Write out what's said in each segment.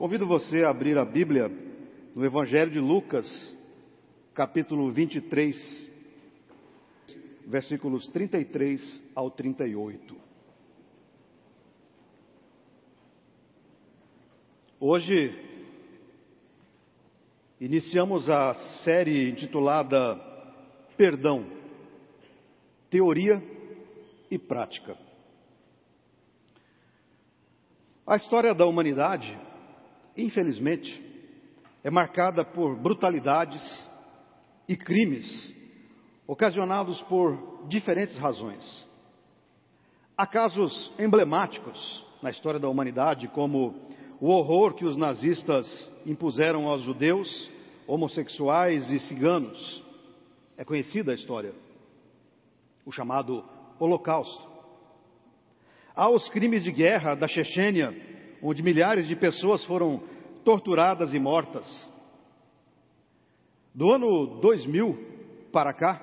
Convido você a abrir a Bíblia no Evangelho de Lucas, capítulo 23, versículos 33 ao 38. Hoje iniciamos a série intitulada Perdão, Teoria e Prática. A história da humanidade, infelizmente, é marcada por brutalidades e crimes ocasionados por diferentes razões. Há casos emblemáticos na história da humanidade, como o horror que os nazistas impuseram aos judeus, homossexuais e ciganos. É conhecida a história. O chamado Holocausto. Há os crimes de guerra da Chechênia, onde milhares de pessoas foram torturadas e mortas. Do ano 2000 para cá,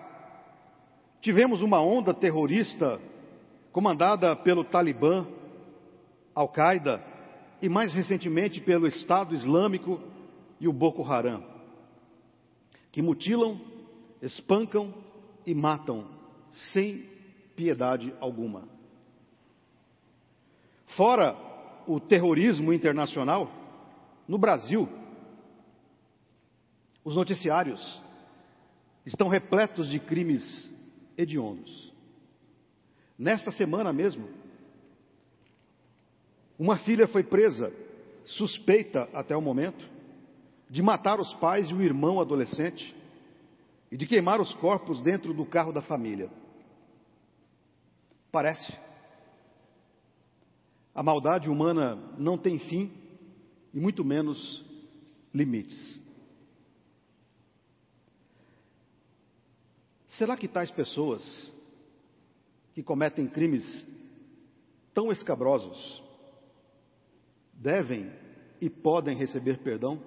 tivemos uma onda terrorista comandada pelo Talibã, Al-Qaeda e mais recentemente pelo Estado Islâmico e o Boko Haram, que mutilam, espancam e matam sem piedade alguma. Fora o terrorismo internacional, no Brasil, os noticiários estão repletos de crimes hediondos. Nesta semana mesmo, uma filha foi presa, suspeita até o momento, de matar os pais e o irmão adolescente e de queimar os corpos dentro do carro da família. Parece a maldade humana não tem fim e muito menos limites. Será que tais pessoas que cometem crimes tão escabrosos devem e podem receber perdão?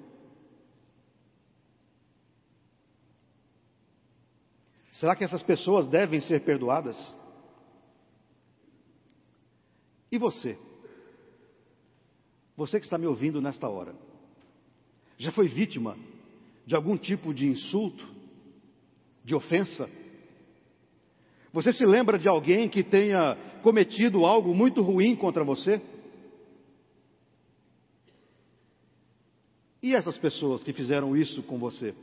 Será que essas pessoas devem ser perdoadas? E você? Você que está me ouvindo nesta hora, já foi vítima de algum tipo de insulto, de ofensa? Você se lembra de alguém que tenha cometido algo muito ruim contra você? E essas pessoas que fizeram isso com você?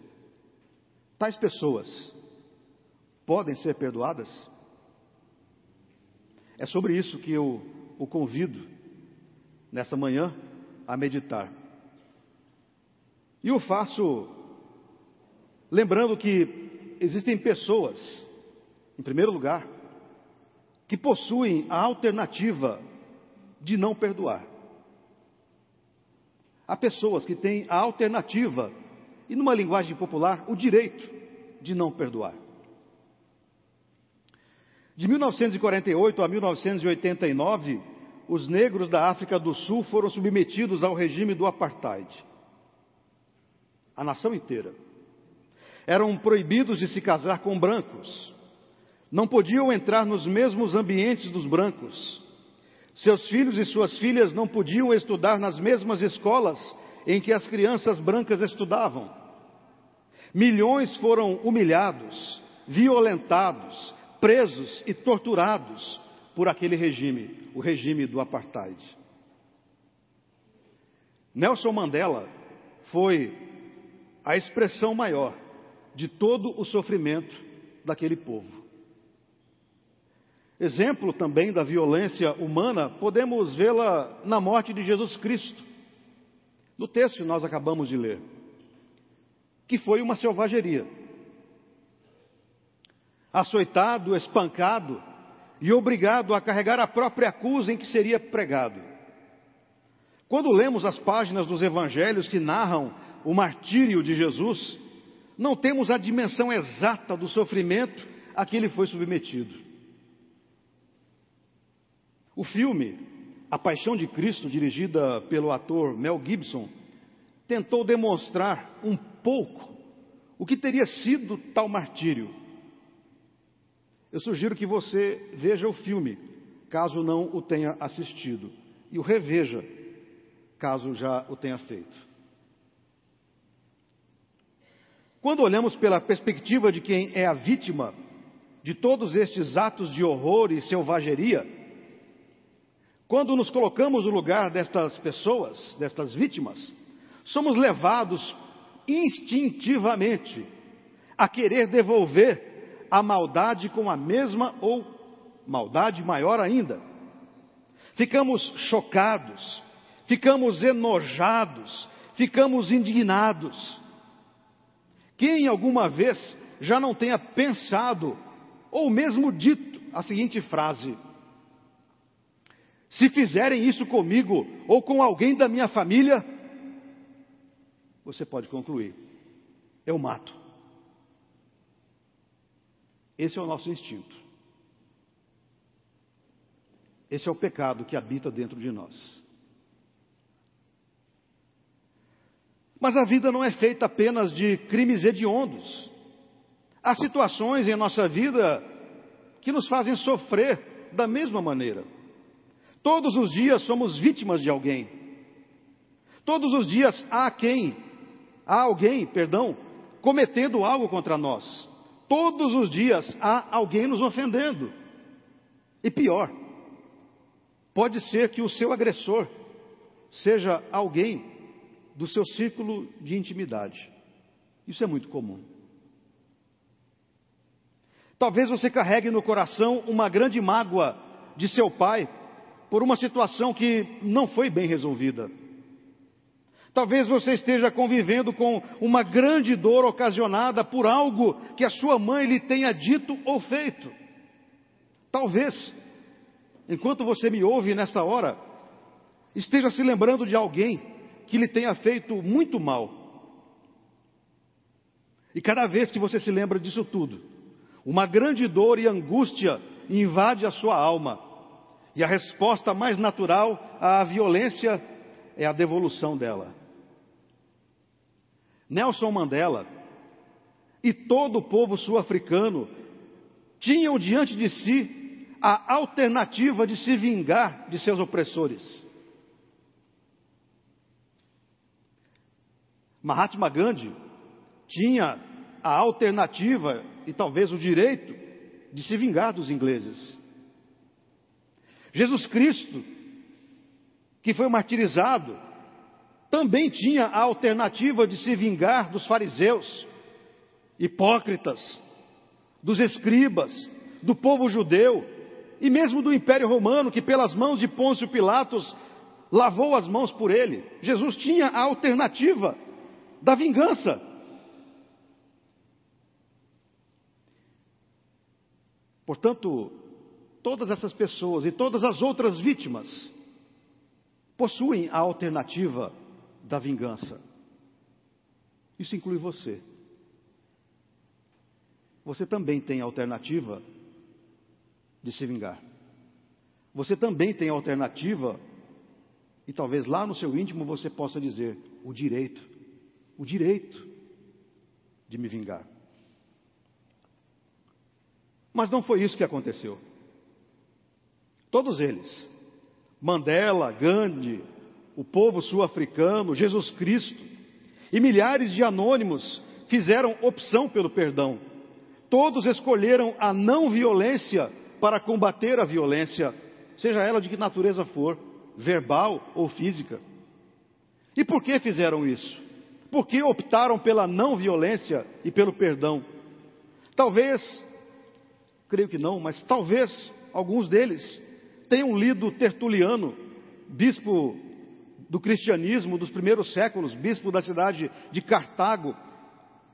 Tais pessoas podem ser perdoadas? É sobre isso que eu o convido nessa manhã a meditar. E o faço lembrando que existem pessoas, em primeiro lugar, que possuem a alternativa de não perdoar. Há pessoas que têm a alternativa, e numa linguagem popular, o direito de não perdoar. De 1948 a 1989, os negros da África do Sul foram submetidos ao regime do apartheid. A nação inteira. Eram proibidos de se casar com brancos. Não podiam entrar nos mesmos ambientes dos brancos. Seus filhos e suas filhas não podiam estudar nas mesmas escolas em que as crianças brancas estudavam. Milhões foram humilhados, violentados, presos e torturados por aquele regime, o regime do apartheid. Nelson Mandela foi a expressão maior de todo o sofrimento daquele povo. Exemplo também da violência humana, podemos vê-la na morte de Jesus Cristo, no texto que nós acabamos de ler, que foi uma selvageria. Açoitado, espancado, e obrigado a carregar a própria cruz em que seria pregado. Quando lemos as páginas dos evangelhos que narram o martírio de Jesus, não temos a dimensão exata do sofrimento a que ele foi submetido. O filme A Paixão de Cristo, dirigida pelo ator Mel Gibson, tentou demonstrar um pouco o que teria sido tal martírio eu sugiro que você veja o filme, caso não o tenha assistido, e o reveja, caso já o tenha feito. Quando olhamos pela perspectiva de quem é a vítima de todos estes atos de horror e selvageria, quando nos colocamos no lugar destas pessoas, destas vítimas, somos levados instintivamente a querer devolver a maldade com a mesma ou maldade maior ainda. Ficamos chocados, ficamos enojados, ficamos indignados. Quem alguma vez já não tenha pensado ou mesmo dito a seguinte frase: Se fizerem isso comigo ou com alguém da minha família, você pode concluir: eu mato. Esse é o nosso instinto. Esse é o pecado que habita dentro de nós. Mas a vida não é feita apenas de crimes hediondos. Há situações em nossa vida que nos fazem sofrer da mesma maneira. Todos os dias somos vítimas de alguém. Todos os dias há quem, há alguém, perdão, cometendo algo contra nós. Todos os dias há alguém nos ofendendo. E pior, pode ser que o seu agressor seja alguém do seu círculo de intimidade. Isso é muito comum. Talvez você carregue no coração uma grande mágoa de seu pai por uma situação que não foi bem resolvida. Talvez você esteja convivendo com uma grande dor ocasionada por algo que a sua mãe lhe tenha dito ou feito. Talvez, enquanto você me ouve nesta hora, esteja se lembrando de alguém que lhe tenha feito muito mal. E cada vez que você se lembra disso tudo, uma grande dor e angústia invade a sua alma. E a resposta mais natural à violência é a devolução dela. Nelson Mandela e todo o povo sul-africano tinham diante de si a alternativa de se vingar de seus opressores. Mahatma Gandhi tinha a alternativa e talvez o direito de se vingar dos ingleses. Jesus Cristo, que foi martirizado, também tinha a alternativa de se vingar dos fariseus, hipócritas, dos escribas, do povo judeu e mesmo do Império Romano, que pelas mãos de Pôncio Pilatos lavou as mãos por ele. Jesus tinha a alternativa da vingança. Portanto, todas essas pessoas e todas as outras vítimas possuem a alternativa da vingança. Isso inclui você. Você também tem a alternativa de se vingar. Você também tem a alternativa, e talvez lá no seu íntimo você possa dizer, o direito o direito de me vingar. Mas não foi isso que aconteceu. Todos eles, Mandela, Gandhi, o povo sul-africano, Jesus Cristo e milhares de anônimos fizeram opção pelo perdão. Todos escolheram a não violência para combater a violência, seja ela de que natureza for, verbal ou física. E por que fizeram isso? porque optaram pela não violência e pelo perdão. Talvez, creio que não, mas talvez alguns deles tenham lido Tertuliano, bispo do cristianismo dos primeiros séculos, bispo da cidade de Cartago,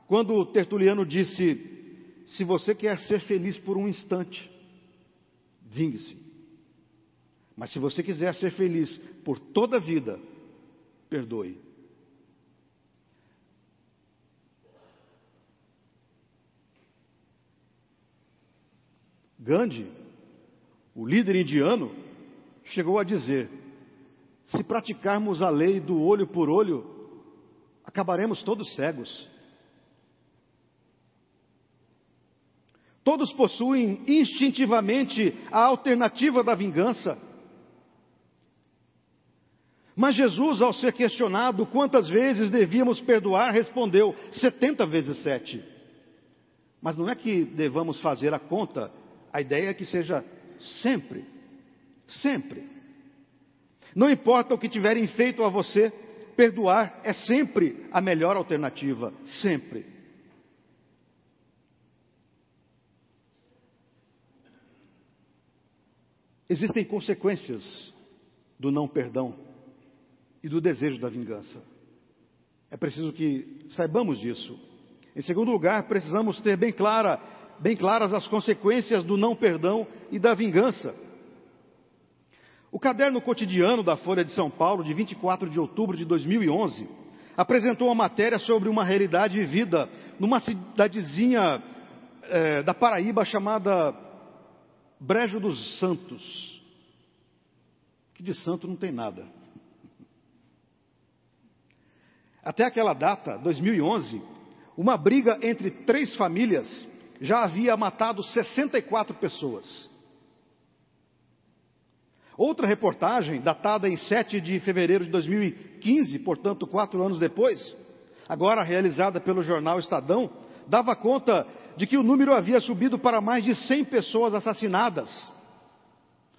quando Tertuliano disse: Se você quer ser feliz por um instante, vingue-se. Mas se você quiser ser feliz por toda a vida, perdoe. Gandhi, o líder indiano, chegou a dizer: se praticarmos a lei do olho por olho, acabaremos todos cegos. Todos possuem instintivamente a alternativa da vingança. Mas Jesus, ao ser questionado quantas vezes devíamos perdoar, respondeu: 70 vezes 7. Mas não é que devamos fazer a conta, a ideia é que seja sempre, sempre. Não importa o que tiverem feito a você, perdoar é sempre a melhor alternativa, sempre. Existem consequências do não perdão e do desejo da vingança. É preciso que saibamos disso. Em segundo lugar, precisamos ter bem, clara, bem claras as consequências do não perdão e da vingança. O caderno cotidiano da Folha de São Paulo, de 24 de outubro de 2011, apresentou uma matéria sobre uma realidade vivida numa cidadezinha é, da Paraíba chamada Brejo dos Santos. Que de santo não tem nada. Até aquela data, 2011, uma briga entre três famílias já havia matado 64 pessoas. Outra reportagem, datada em 7 de fevereiro de 2015, portanto, quatro anos depois, agora realizada pelo jornal Estadão, dava conta de que o número havia subido para mais de 100 pessoas assassinadas,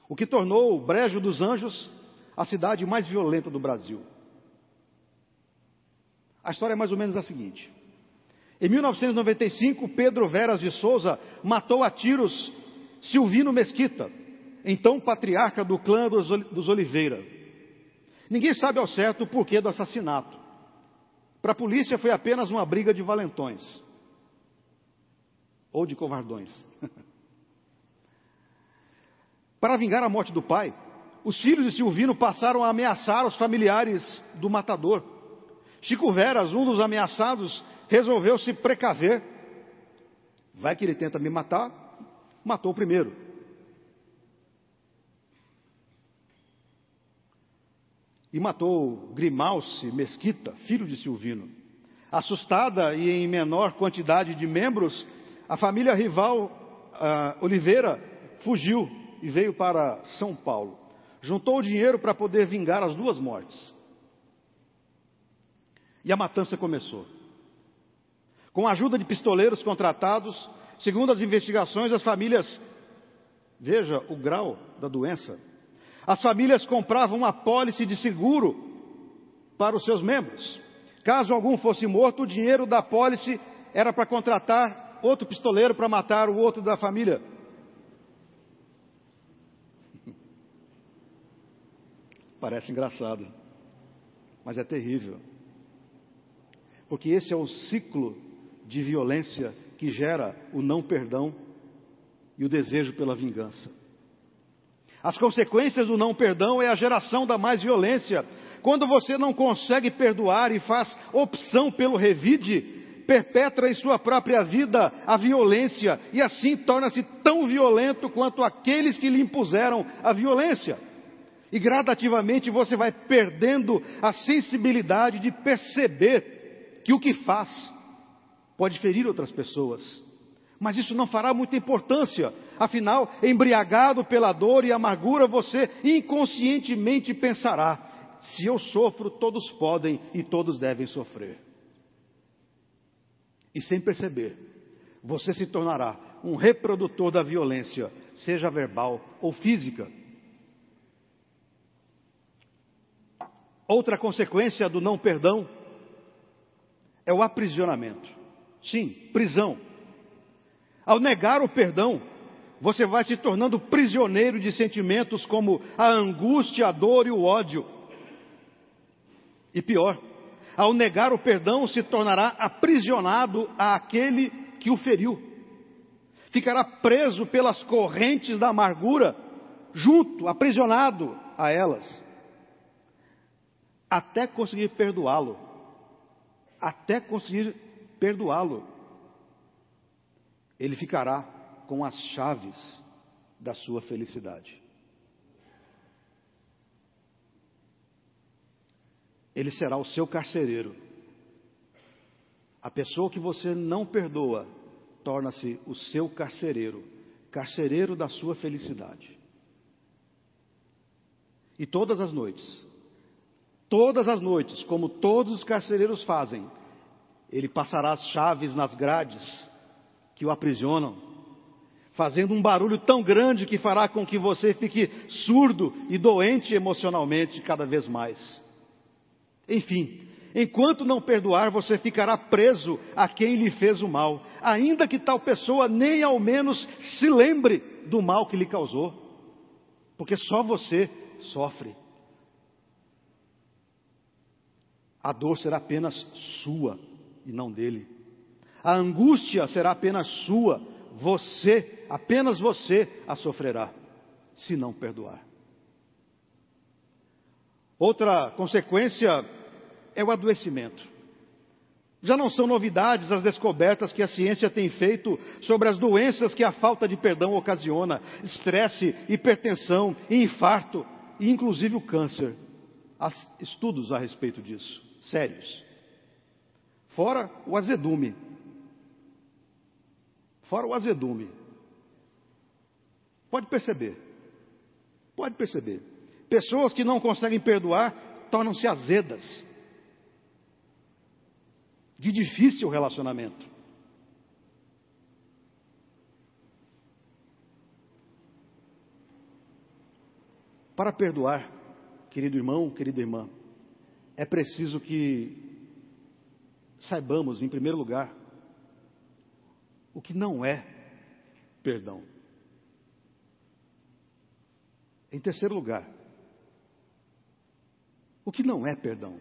o que tornou o Brejo dos Anjos a cidade mais violenta do Brasil. A história é mais ou menos a seguinte: em 1995, Pedro Veras de Souza matou a tiros Silvino Mesquita, então patriarca do clã dos Oliveira. Ninguém sabe ao certo o porquê do assassinato. Para a polícia foi apenas uma briga de valentões. Ou de covardões. Para vingar a morte do pai, os filhos de Silvino passaram a ameaçar os familiares do matador. Chico Veras, um dos ameaçados, resolveu se precaver. Vai que ele tenta me matar, matou o primeiro. E matou Grimalce Mesquita, filho de Silvino. Assustada e em menor quantidade de membros, a família rival uh, Oliveira fugiu e veio para São Paulo. Juntou o dinheiro para poder vingar as duas mortes. E a matança começou. Com a ajuda de pistoleiros contratados, segundo as investigações, as famílias, veja o grau da doença, as famílias compravam uma apólice de seguro para os seus membros. Caso algum fosse morto, o dinheiro da apólice era para contratar outro pistoleiro para matar o outro da família. Parece engraçado, mas é terrível. Porque esse é o ciclo de violência que gera o não perdão e o desejo pela vingança. As consequências do não perdão é a geração da mais violência. Quando você não consegue perdoar e faz opção pelo revide, perpetra em sua própria vida a violência e assim torna-se tão violento quanto aqueles que lhe impuseram a violência. E gradativamente você vai perdendo a sensibilidade de perceber que o que faz pode ferir outras pessoas. Mas isso não fará muita importância. Afinal, embriagado pela dor e amargura, você inconscientemente pensará: se eu sofro, todos podem e todos devem sofrer. E sem perceber, você se tornará um reprodutor da violência, seja verbal ou física. Outra consequência do não perdão é o aprisionamento. Sim, prisão. Ao negar o perdão, você vai se tornando prisioneiro de sentimentos como a angústia, a dor e o ódio. E pior, ao negar o perdão, se tornará aprisionado àquele que o feriu. Ficará preso pelas correntes da amargura, junto, aprisionado a elas, até conseguir perdoá-lo. Até conseguir perdoá-lo ele ficará com as chaves da sua felicidade. Ele será o seu carcereiro. A pessoa que você não perdoa torna-se o seu carcereiro, carcereiro da sua felicidade. E todas as noites, todas as noites, como todos os carcereiros fazem, ele passará as chaves nas grades que o aprisionam, fazendo um barulho tão grande que fará com que você fique surdo e doente emocionalmente cada vez mais. Enfim, enquanto não perdoar, você ficará preso a quem lhe fez o mal, ainda que tal pessoa nem ao menos se lembre do mal que lhe causou, porque só você sofre. A dor será apenas sua e não dele. A angústia será apenas sua, você, apenas você a sofrerá, se não perdoar. Outra consequência é o adoecimento. Já não são novidades as descobertas que a ciência tem feito sobre as doenças que a falta de perdão ocasiona: estresse, hipertensão, infarto e inclusive o câncer. Há estudos a respeito disso, sérios. Fora o azedume. Fora o azedume. Pode perceber. Pode perceber. Pessoas que não conseguem perdoar tornam-se azedas. De difícil relacionamento. Para perdoar, querido irmão, querida irmã, é preciso que saibamos, em primeiro lugar, o que não é perdão. Em terceiro lugar, o que não é perdão.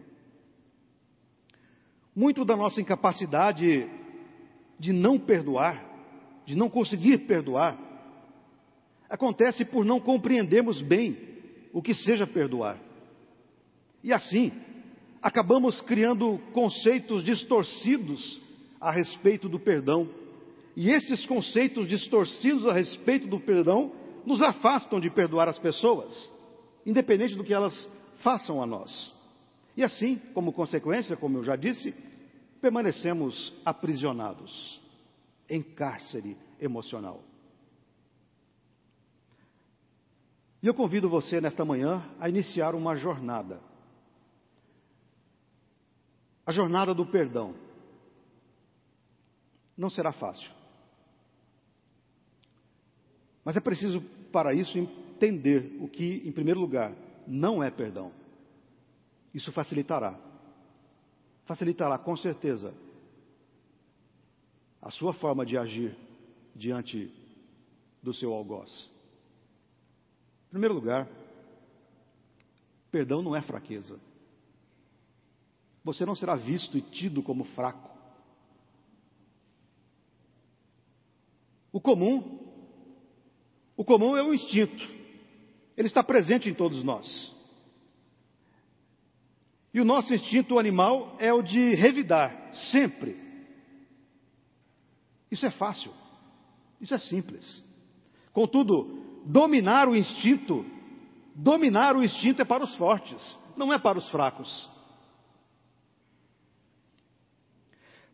Muito da nossa incapacidade de não perdoar, de não conseguir perdoar, acontece por não compreendermos bem o que seja perdoar. E assim, acabamos criando conceitos distorcidos a respeito do perdão. E esses conceitos distorcidos a respeito do perdão nos afastam de perdoar as pessoas, independente do que elas façam a nós. E assim, como consequência, como eu já disse, permanecemos aprisionados em cárcere emocional. E eu convido você nesta manhã a iniciar uma jornada a jornada do perdão não será fácil. Mas é preciso, para isso, entender o que, em primeiro lugar, não é perdão. Isso facilitará. Facilitará, com certeza, a sua forma de agir diante do seu algoz. Em primeiro lugar, perdão não é fraqueza você não será visto e tido como fraco. O comum, o comum é o instinto. Ele está presente em todos nós. E o nosso instinto animal é o de revidar, sempre. Isso é fácil. Isso é simples. Contudo, dominar o instinto, dominar o instinto é para os fortes, não é para os fracos.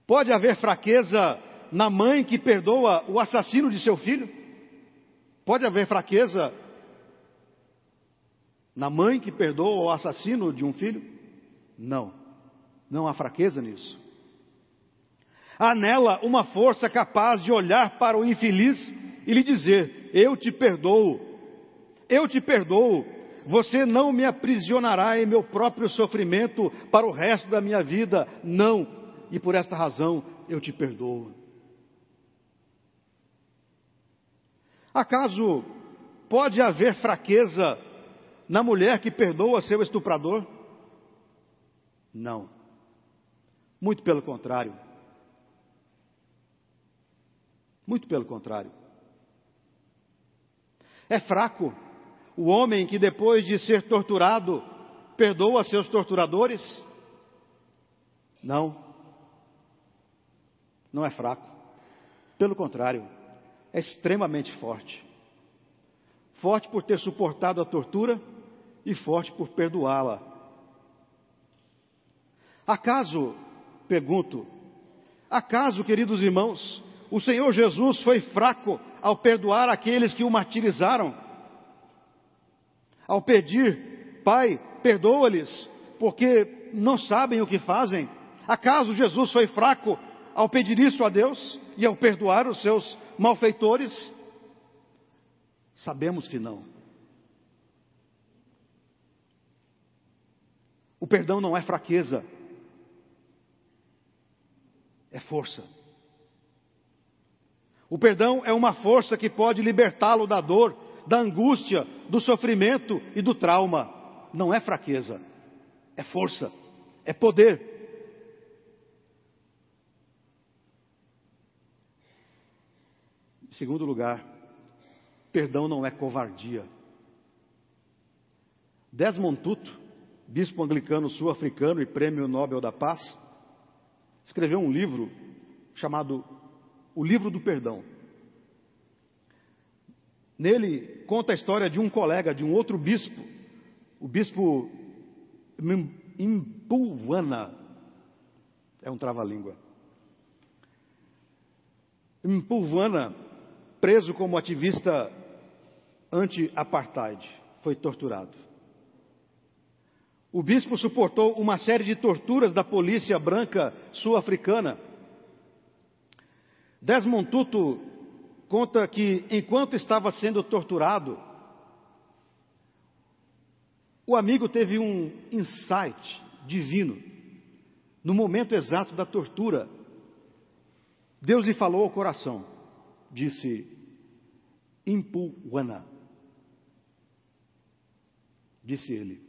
Pode haver fraqueza na mãe que perdoa o assassino de seu filho? Pode haver fraqueza na mãe que perdoa o assassino de um filho? Não, não há fraqueza nisso. Há nela uma força capaz de olhar para o infeliz e lhe dizer: Eu te perdoo, eu te perdoo, você não me aprisionará em meu próprio sofrimento para o resto da minha vida. Não, e por esta razão eu te perdoo. Acaso pode haver fraqueza na mulher que perdoa seu estuprador? Não. Muito pelo contrário. Muito pelo contrário. É fraco o homem que depois de ser torturado perdoa seus torturadores? Não não é fraco. Pelo contrário, é extremamente forte. Forte por ter suportado a tortura e forte por perdoá-la. Acaso, pergunto, acaso, queridos irmãos, o Senhor Jesus foi fraco ao perdoar aqueles que o martirizaram? Ao pedir, Pai, perdoa-lhes, porque não sabem o que fazem? Acaso Jesus foi fraco ao pedir isso a Deus e ao perdoar os seus malfeitores? Sabemos que não. O perdão não é fraqueza, é força. O perdão é uma força que pode libertá-lo da dor, da angústia, do sofrimento e do trauma. Não é fraqueza, é força, é poder. Segundo lugar, perdão não é covardia. Desmond Tutu, bispo anglicano sul-africano e prêmio Nobel da Paz, escreveu um livro chamado O Livro do Perdão. Nele conta a história de um colega, de um outro bispo, o bispo Impulwana. É um trava-língua. Impulwana, preso como ativista anti-apartheid, foi torturado. O bispo suportou uma série de torturas da polícia branca sul-africana. Desmond Tutu conta que, enquanto estava sendo torturado, o amigo teve um insight divino. No momento exato da tortura, Deus lhe falou ao coração, disse: Impuana. Disse ele,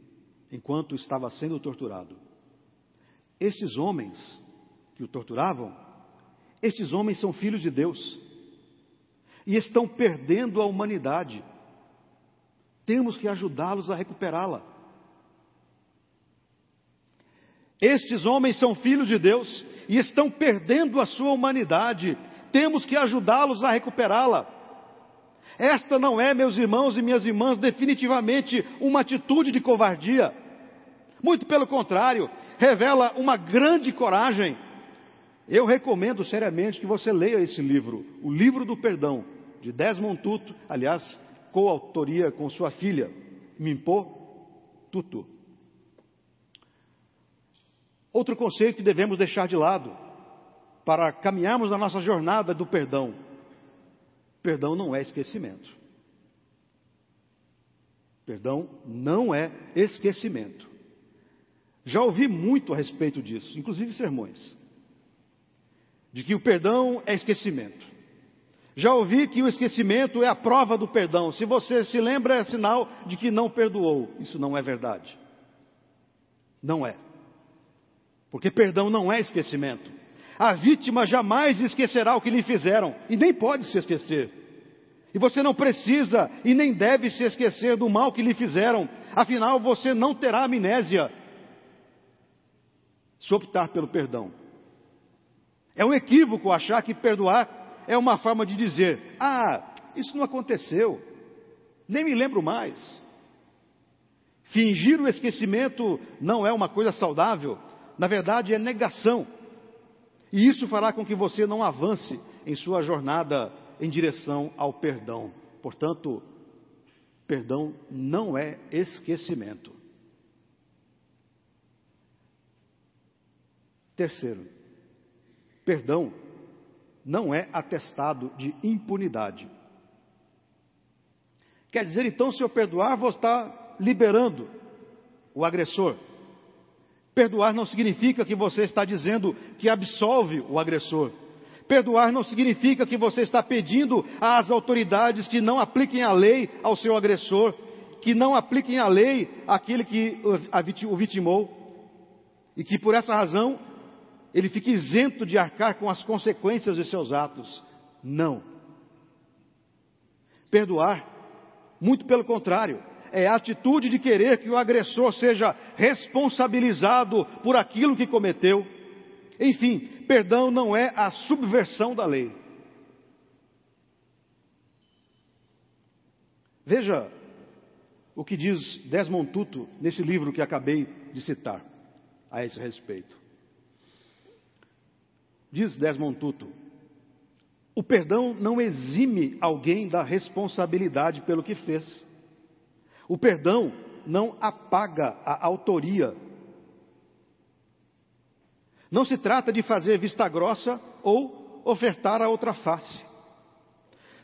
enquanto estava sendo torturado. Estes homens que o torturavam, estes homens são filhos de Deus e estão perdendo a humanidade. Temos que ajudá-los a recuperá-la. Estes homens são filhos de Deus e estão perdendo a sua humanidade. Temos que ajudá-los a recuperá-la. Esta não é, meus irmãos e minhas irmãs, definitivamente uma atitude de covardia. Muito pelo contrário, revela uma grande coragem. Eu recomendo seriamente que você leia esse livro, O Livro do Perdão, de Desmond Tutu, aliás, coautoria com sua filha, Mimpo Tutu. Outro conceito que devemos deixar de lado para caminharmos na nossa jornada do perdão. Perdão não é esquecimento. Perdão não é esquecimento. Já ouvi muito a respeito disso, inclusive sermões, de que o perdão é esquecimento. Já ouvi que o esquecimento é a prova do perdão. Se você se lembra, é sinal de que não perdoou. Isso não é verdade. Não é. Porque perdão não é esquecimento. A vítima jamais esquecerá o que lhe fizeram e nem pode se esquecer. E você não precisa e nem deve se esquecer do mal que lhe fizeram, afinal você não terá amnésia se optar pelo perdão. É um equívoco achar que perdoar é uma forma de dizer: ah, isso não aconteceu, nem me lembro mais. Fingir o esquecimento não é uma coisa saudável, na verdade é negação. E isso fará com que você não avance em sua jornada em direção ao perdão. Portanto, perdão não é esquecimento. Terceiro, perdão não é atestado de impunidade. Quer dizer, então, se eu perdoar, vou estar liberando o agressor. Perdoar não significa que você está dizendo que absolve o agressor. Perdoar não significa que você está pedindo às autoridades que não apliquem a lei ao seu agressor, que não apliquem a lei àquele que o vitimou, e que por essa razão ele fica isento de arcar com as consequências de seus atos. Não. Perdoar, muito pelo contrário, é atitude de querer que o agressor seja responsabilizado por aquilo que cometeu. Enfim, perdão não é a subversão da lei. Veja o que diz Desmond Tutu nesse livro que acabei de citar a esse respeito. Diz Desmond Tutu: o perdão não exime alguém da responsabilidade pelo que fez. O perdão não apaga a autoria Não se trata de fazer vista grossa ou ofertar a outra face.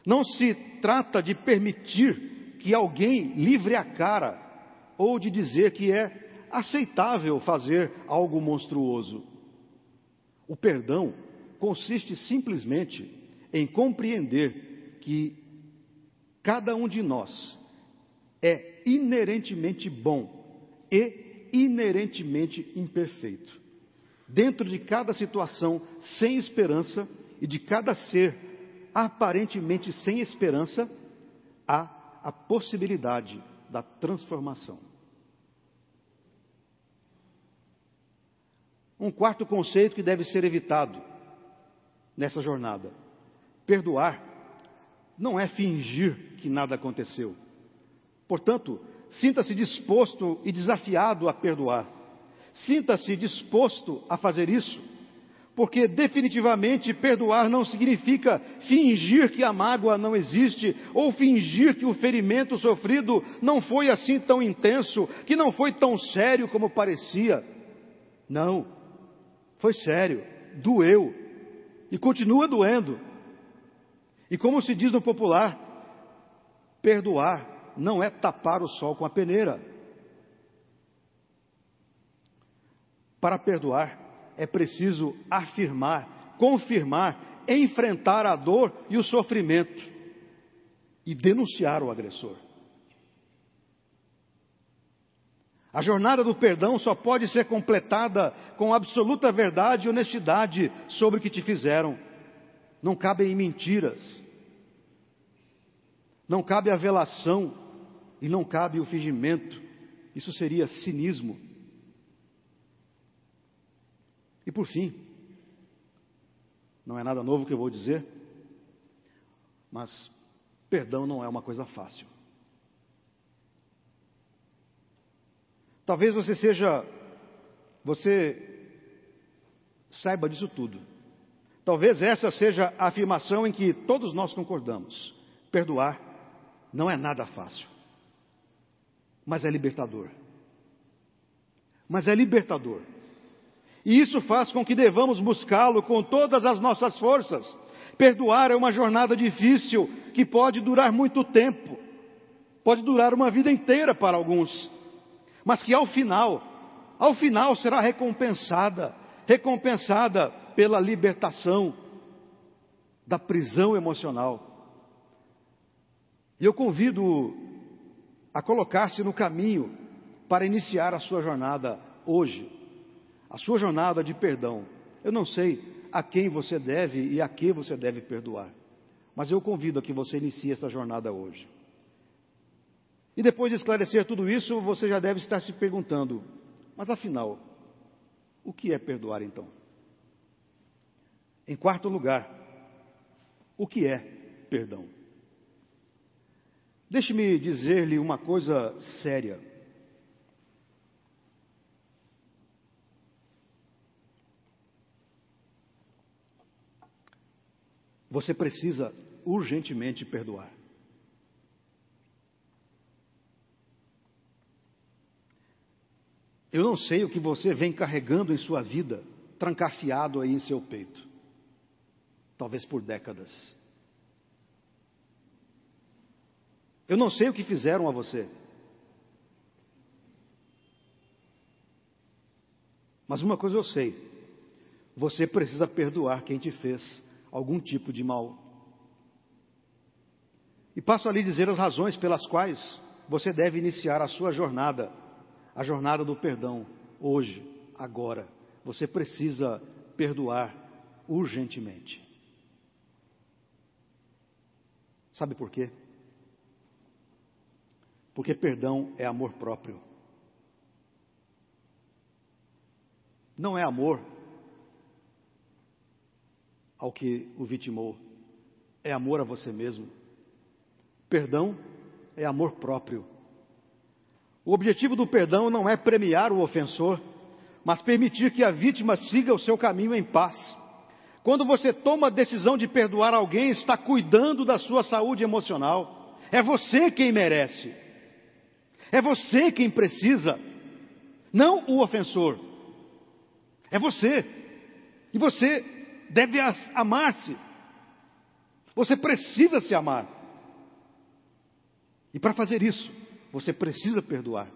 Não se trata de permitir que alguém livre a cara ou de dizer que é aceitável fazer algo monstruoso. O perdão consiste simplesmente em compreender que cada um de nós é inerentemente bom e inerentemente imperfeito. Dentro de cada situação sem esperança e de cada ser aparentemente sem esperança, há a possibilidade da transformação. Um quarto conceito que deve ser evitado nessa jornada: perdoar não é fingir que nada aconteceu. Portanto, sinta-se disposto e desafiado a perdoar. Sinta-se disposto a fazer isso, porque definitivamente perdoar não significa fingir que a mágoa não existe ou fingir que o ferimento sofrido não foi assim tão intenso, que não foi tão sério como parecia. Não. Foi sério, doeu e continua doendo. E como se diz no popular, perdoar não é tapar o sol com a peneira. Para perdoar é preciso afirmar, confirmar, enfrentar a dor e o sofrimento e denunciar o agressor. A jornada do perdão só pode ser completada com absoluta verdade e honestidade sobre o que te fizeram. Não cabem mentiras, não cabe a velação e não cabe o fingimento. Isso seria cinismo. E por fim, não é nada novo que eu vou dizer, mas perdão não é uma coisa fácil. Talvez você seja, você saiba disso tudo. Talvez essa seja a afirmação em que todos nós concordamos. Perdoar não é nada fácil, mas é libertador. Mas é libertador. E isso faz com que devamos buscá-lo com todas as nossas forças. Perdoar é uma jornada difícil que pode durar muito tempo, pode durar uma vida inteira para alguns mas que ao final, ao final será recompensada, recompensada pela libertação da prisão emocional. E eu convido a colocar-se no caminho para iniciar a sua jornada hoje, a sua jornada de perdão. Eu não sei a quem você deve e a que você deve perdoar, mas eu convido a que você inicie essa jornada hoje. E depois de esclarecer tudo isso, você já deve estar se perguntando: mas afinal, o que é perdoar então? Em quarto lugar, o que é perdão? Deixe-me dizer-lhe uma coisa séria. Você precisa urgentemente perdoar. Eu não sei o que você vem carregando em sua vida, trancafiado aí em seu peito. Talvez por décadas. Eu não sei o que fizeram a você. Mas uma coisa eu sei: você precisa perdoar quem te fez algum tipo de mal. E passo a lhe dizer as razões pelas quais você deve iniciar a sua jornada a jornada do perdão hoje, agora. Você precisa perdoar urgentemente. Sabe por quê? Porque perdão é amor próprio. Não é amor ao que o vitimou, é amor a você mesmo. Perdão é amor próprio. O objetivo do perdão não é premiar o ofensor, mas permitir que a vítima siga o seu caminho em paz. Quando você toma a decisão de perdoar alguém, está cuidando da sua saúde emocional. É você quem merece. É você quem precisa. Não o ofensor. É você. E você deve amar-se. Você precisa se amar. E para fazer isso, você precisa perdoar.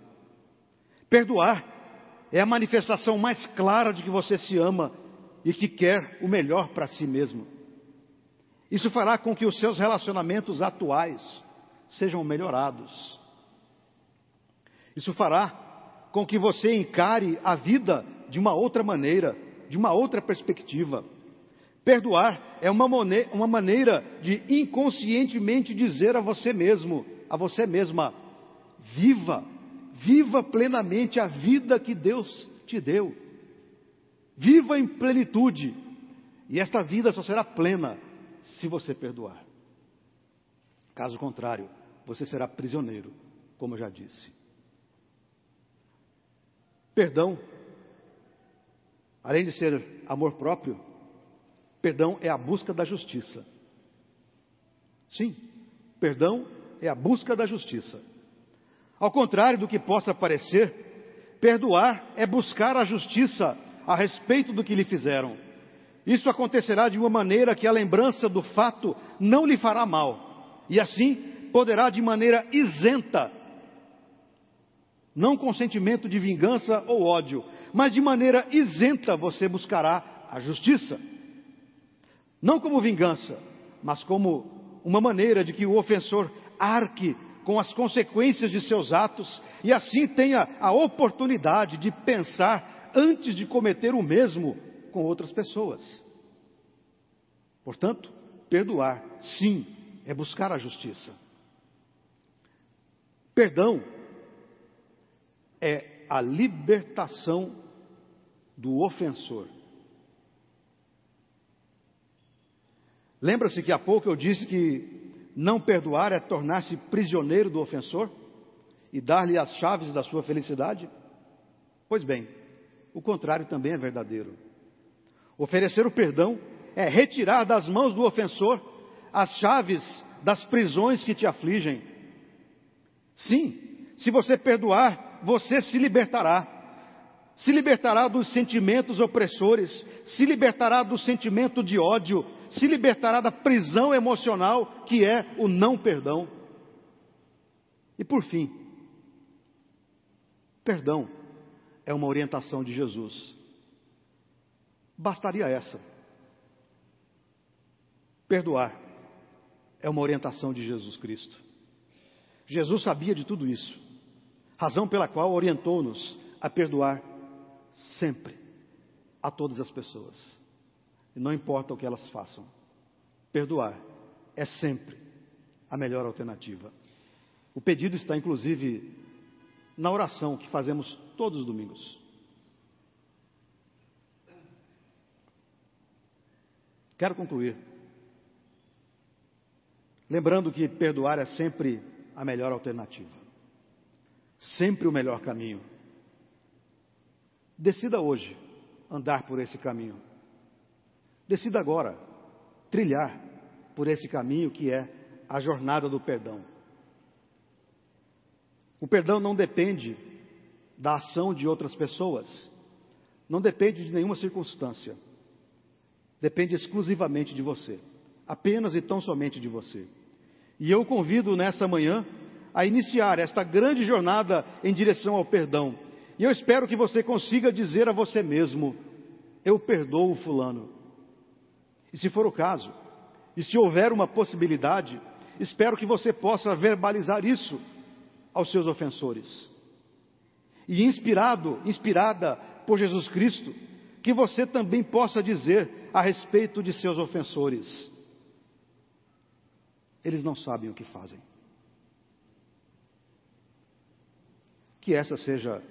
Perdoar é a manifestação mais clara de que você se ama e que quer o melhor para si mesmo. Isso fará com que os seus relacionamentos atuais sejam melhorados. Isso fará com que você encare a vida de uma outra maneira, de uma outra perspectiva. Perdoar é uma, uma maneira de inconscientemente dizer a você mesmo, a você mesma, viva, viva plenamente a vida que Deus te deu. Viva em plenitude. E esta vida só será plena se você perdoar. Caso contrário, você será prisioneiro, como eu já disse. Perdão, além de ser amor próprio, perdão é a busca da justiça. Sim, perdão é a busca da justiça. Ao contrário do que possa parecer, perdoar é buscar a justiça a respeito do que lhe fizeram. Isso acontecerá de uma maneira que a lembrança do fato não lhe fará mal, e assim poderá de maneira isenta, não com sentimento de vingança ou ódio, mas de maneira isenta você buscará a justiça. Não como vingança, mas como uma maneira de que o ofensor arque com as consequências de seus atos e assim tenha a oportunidade de pensar antes de cometer o mesmo com outras pessoas. Portanto, perdoar, sim, é buscar a justiça. Perdão é a libertação do ofensor. Lembra-se que há pouco eu disse que não perdoar é tornar-se prisioneiro do ofensor e dar-lhe as chaves da sua felicidade? Pois bem, o contrário também é verdadeiro. Oferecer o perdão é retirar das mãos do ofensor as chaves das prisões que te afligem. Sim, se você perdoar, você se libertará. Se libertará dos sentimentos opressores, se libertará do sentimento de ódio, se libertará da prisão emocional que é o não perdão. E por fim, perdão é uma orientação de Jesus. Bastaria essa. Perdoar é uma orientação de Jesus Cristo. Jesus sabia de tudo isso, razão pela qual orientou-nos a perdoar sempre a todas as pessoas, e não importa o que elas façam. Perdoar é sempre a melhor alternativa. O pedido está inclusive na oração que fazemos todos os domingos. Quero concluir. Lembrando que perdoar é sempre a melhor alternativa, sempre o melhor caminho. Decida hoje andar por esse caminho. Decida agora trilhar por esse caminho que é a jornada do perdão. O perdão não depende da ação de outras pessoas, não depende de nenhuma circunstância, depende exclusivamente de você, apenas e tão somente de você. E eu convido nessa manhã a iniciar esta grande jornada em direção ao perdão. E eu espero que você consiga dizer a você mesmo: Eu perdoo o Fulano. E se for o caso, e se houver uma possibilidade, espero que você possa verbalizar isso aos seus ofensores. E inspirado, inspirada por Jesus Cristo, que você também possa dizer a respeito de seus ofensores: eles não sabem o que fazem. Que essa seja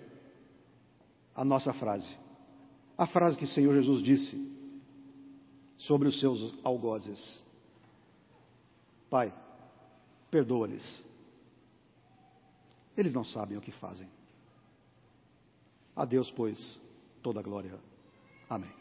a nossa frase. A frase que o Senhor Jesus disse sobre os seus algozes. Pai, perdoa-lhes. Eles não sabem o que fazem. A Deus, pois, toda a glória. Amém.